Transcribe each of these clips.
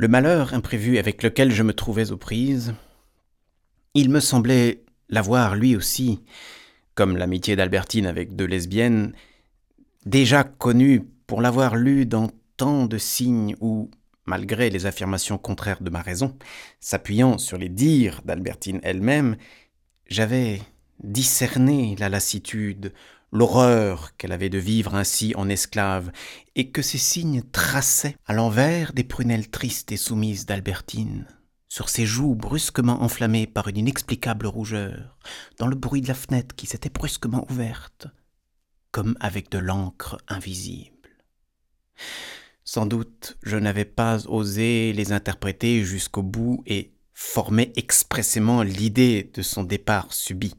Le malheur imprévu avec lequel je me trouvais aux prises, il me semblait l'avoir lui aussi, comme l'amitié d'Albertine avec deux lesbiennes, déjà connu pour l'avoir lu dans tant de signes où, malgré les affirmations contraires de ma raison, s'appuyant sur les dires d'Albertine elle-même, j'avais discerné la lassitude, l'horreur qu'elle avait de vivre ainsi en esclave, et que ces signes traçaient à l'envers des prunelles tristes et soumises d'Albertine, sur ses joues brusquement enflammées par une inexplicable rougeur, dans le bruit de la fenêtre qui s'était brusquement ouverte, comme avec de l'encre invisible. Sans doute je n'avais pas osé les interpréter jusqu'au bout et former expressément l'idée de son départ subit.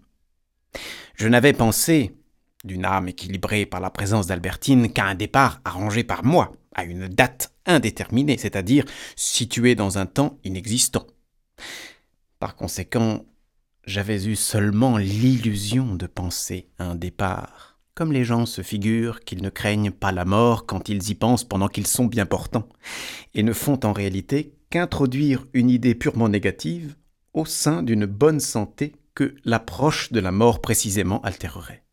Je n'avais pensé, d'une âme équilibrée par la présence d'Albertine, qu'à un départ arrangé par moi, à une date indéterminée, c'est-à-dire située dans un temps inexistant. Par conséquent, j'avais eu seulement l'illusion de penser à un départ, comme les gens se figurent qu'ils ne craignent pas la mort quand ils y pensent pendant qu'ils sont bien portants, et ne font en réalité qu'introduire une idée purement négative au sein d'une bonne santé que l'approche de la mort précisément altérerait.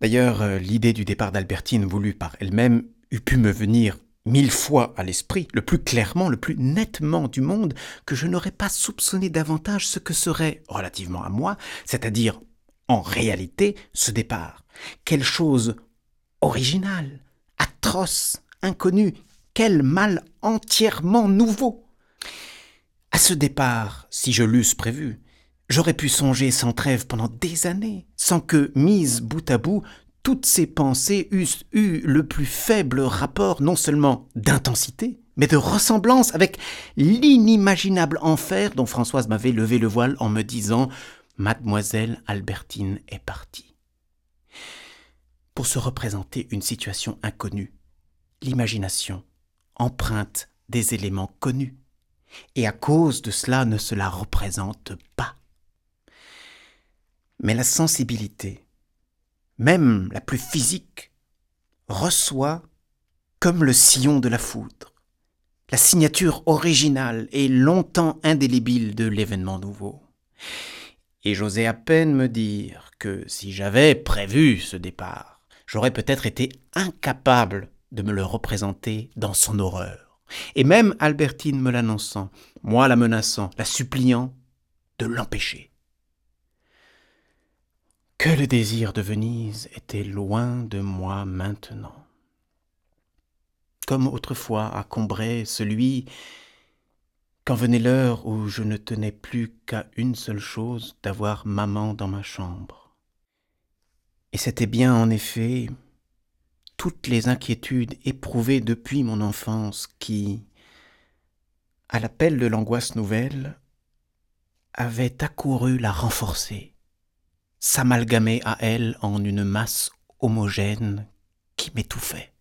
D'ailleurs, euh, l'idée du départ d'Albertine voulue par elle-même eût pu me venir mille fois à l'esprit, le plus clairement, le plus nettement du monde, que je n'aurais pas soupçonné davantage ce que serait, relativement à moi, c'est-à-dire, en réalité, ce départ. Quelle chose originale, atroce, inconnue, quel mal entièrement nouveau. À ce départ, si je l'eusse prévu, J'aurais pu songer sans trêve pendant des années, sans que, mises bout à bout, toutes ces pensées eussent eu le plus faible rapport non seulement d'intensité, mais de ressemblance avec l'inimaginable enfer dont Françoise m'avait levé le voile en me disant Mademoiselle Albertine est partie. Pour se représenter une situation inconnue, l'imagination emprunte des éléments connus, et à cause de cela ne se la représente pas. Mais la sensibilité, même la plus physique, reçoit, comme le sillon de la foudre, la signature originale et longtemps indélébile de l'événement nouveau. Et j'osais à peine me dire que si j'avais prévu ce départ, j'aurais peut-être été incapable de me le représenter dans son horreur. Et même Albertine me l'annonçant, moi la menaçant, la suppliant de l'empêcher que le désir de Venise était loin de moi maintenant. Comme autrefois à Combray, celui quand venait l'heure où je ne tenais plus qu'à une seule chose, d'avoir maman dans ma chambre. Et c'était bien en effet toutes les inquiétudes éprouvées depuis mon enfance qui, à l'appel de l'angoisse nouvelle, avaient accouru la renforcer s'amalgamer à elle en une masse homogène qui m'étouffait.